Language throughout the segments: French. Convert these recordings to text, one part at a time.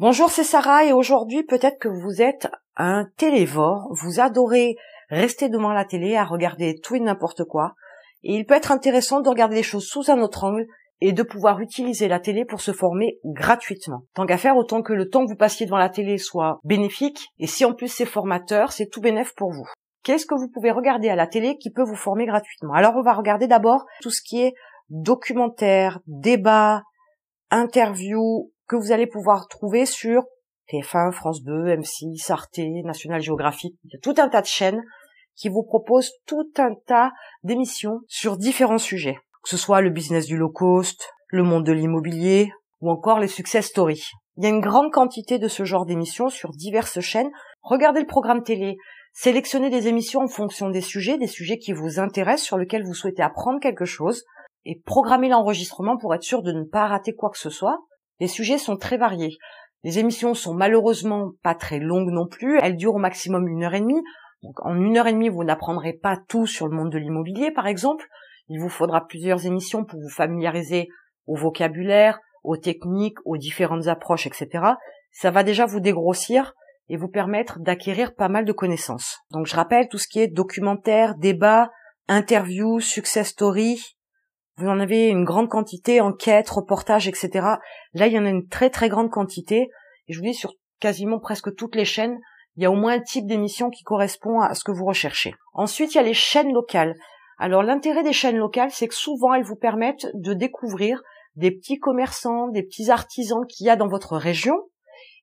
Bonjour, c'est Sarah et aujourd'hui peut-être que vous êtes un télévore, vous adorez rester devant la télé à regarder tout et n'importe quoi et il peut être intéressant de regarder les choses sous un autre angle et de pouvoir utiliser la télé pour se former gratuitement. Tant qu'à faire, autant que le temps que vous passiez devant la télé soit bénéfique et si en plus c'est formateur, c'est tout bénéf pour vous. Qu'est-ce que vous pouvez regarder à la télé qui peut vous former gratuitement? Alors on va regarder d'abord tout ce qui est documentaire, débat, interview, que vous allez pouvoir trouver sur TF1, France 2, M6, Arte, National Geographic, il y a tout un tas de chaînes qui vous proposent tout un tas d'émissions sur différents sujets, que ce soit le business du low cost, le monde de l'immobilier ou encore les success stories. Il y a une grande quantité de ce genre d'émissions sur diverses chaînes. Regardez le programme télé, sélectionnez des émissions en fonction des sujets, des sujets qui vous intéressent, sur lesquels vous souhaitez apprendre quelque chose, et programmez l'enregistrement pour être sûr de ne pas rater quoi que ce soit. Les sujets sont très variés. Les émissions sont malheureusement pas très longues non plus. Elles durent au maximum une heure et demie. Donc en une heure et demie, vous n'apprendrez pas tout sur le monde de l'immobilier, par exemple. Il vous faudra plusieurs émissions pour vous familiariser au vocabulaire, aux techniques, aux différentes approches, etc. Ça va déjà vous dégrossir et vous permettre d'acquérir pas mal de connaissances. Donc je rappelle tout ce qui est documentaire, débat, interview, success story, vous en avez une grande quantité, enquêtes, reportages, etc. Là, il y en a une très très grande quantité. Et je vous dis, sur quasiment presque toutes les chaînes, il y a au moins un type d'émission qui correspond à ce que vous recherchez. Ensuite, il y a les chaînes locales. Alors l'intérêt des chaînes locales, c'est que souvent elles vous permettent de découvrir des petits commerçants, des petits artisans qu'il y a dans votre région,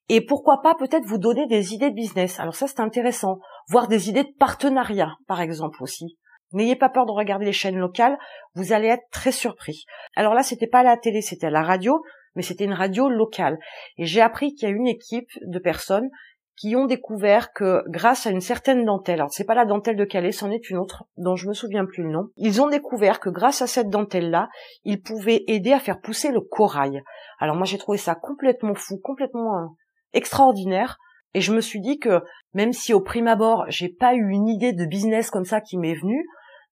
et pourquoi pas peut-être vous donner des idées de business. Alors ça c'est intéressant, voir des idées de partenariat par exemple aussi. N'ayez pas peur de regarder les chaînes locales, vous allez être très surpris. Alors là, c'était pas la télé, c'était la radio, mais c'était une radio locale. Et j'ai appris qu'il y a une équipe de personnes qui ont découvert que grâce à une certaine dentelle, alors c'est pas la dentelle de Calais, c'en est une autre dont je me souviens plus le nom, ils ont découvert que grâce à cette dentelle-là, ils pouvaient aider à faire pousser le corail. Alors moi j'ai trouvé ça complètement fou, complètement euh, extraordinaire, et je me suis dit que même si au prime abord j'ai pas eu une idée de business comme ça qui m'est venue,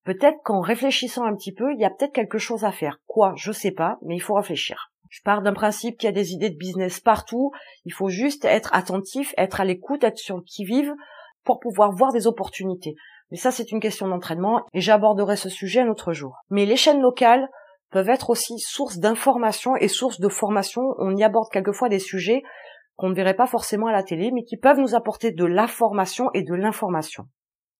peut-être qu'en réfléchissant un petit peu, il y a peut-être quelque chose à faire. Quoi, je sais pas, mais il faut réfléchir. Je pars d'un principe qu'il y a des idées de business partout. Il faut juste être attentif, être à l'écoute, être sur le qui-vive pour pouvoir voir des opportunités. Mais ça, c'est une question d'entraînement et j'aborderai ce sujet un autre jour. Mais les chaînes locales peuvent être aussi source d'information et source de formation. On y aborde quelquefois des sujets qu'on ne verrait pas forcément à la télé, mais qui peuvent nous apporter de la formation et de l'information.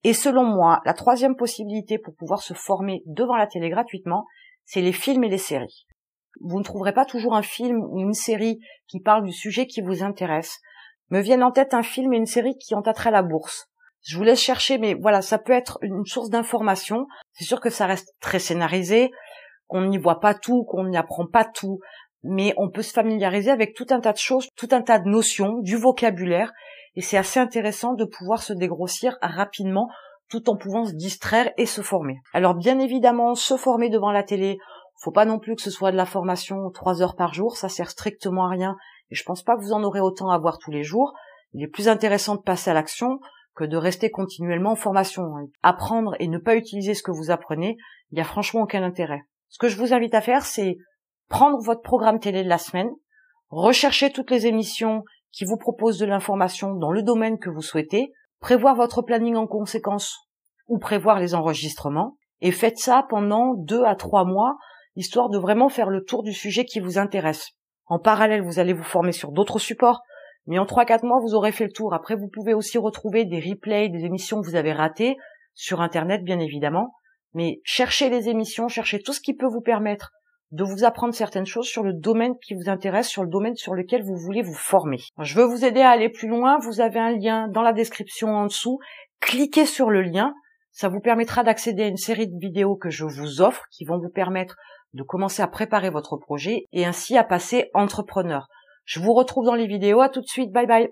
Et selon moi, la troisième possibilité pour pouvoir se former devant la télé gratuitement, c'est les films et les séries. Vous ne trouverez pas toujours un film ou une série qui parle du sujet qui vous intéresse. Me viennent en tête un film et une série qui ont la bourse. Je vous laisse chercher, mais voilà, ça peut être une source d'information. C'est sûr que ça reste très scénarisé, qu'on n'y voit pas tout, qu'on n'y apprend pas tout, mais on peut se familiariser avec tout un tas de choses, tout un tas de notions, du vocabulaire, et c'est assez intéressant de pouvoir se dégrossir rapidement tout en pouvant se distraire et se former. Alors bien évidemment, se former devant la télé, faut pas non plus que ce soit de la formation trois heures par jour, ça sert strictement à rien, et je pense pas que vous en aurez autant à voir tous les jours. Il est plus intéressant de passer à l'action que de rester continuellement en formation. Apprendre et ne pas utiliser ce que vous apprenez, il n'y a franchement aucun intérêt. Ce que je vous invite à faire, c'est prendre votre programme télé de la semaine, rechercher toutes les émissions qui vous propose de l'information dans le domaine que vous souhaitez, prévoir votre planning en conséquence ou prévoir les enregistrements, et faites ça pendant deux à trois mois, histoire de vraiment faire le tour du sujet qui vous intéresse. En parallèle, vous allez vous former sur d'autres supports, mais en trois, quatre mois, vous aurez fait le tour. Après, vous pouvez aussi retrouver des replays des émissions que vous avez ratées, sur Internet, bien évidemment. Mais cherchez les émissions, cherchez tout ce qui peut vous permettre de vous apprendre certaines choses sur le domaine qui vous intéresse, sur le domaine sur lequel vous voulez vous former. Je veux vous aider à aller plus loin. Vous avez un lien dans la description en dessous. Cliquez sur le lien. Ça vous permettra d'accéder à une série de vidéos que je vous offre qui vont vous permettre de commencer à préparer votre projet et ainsi à passer entrepreneur. Je vous retrouve dans les vidéos. À tout de suite. Bye bye.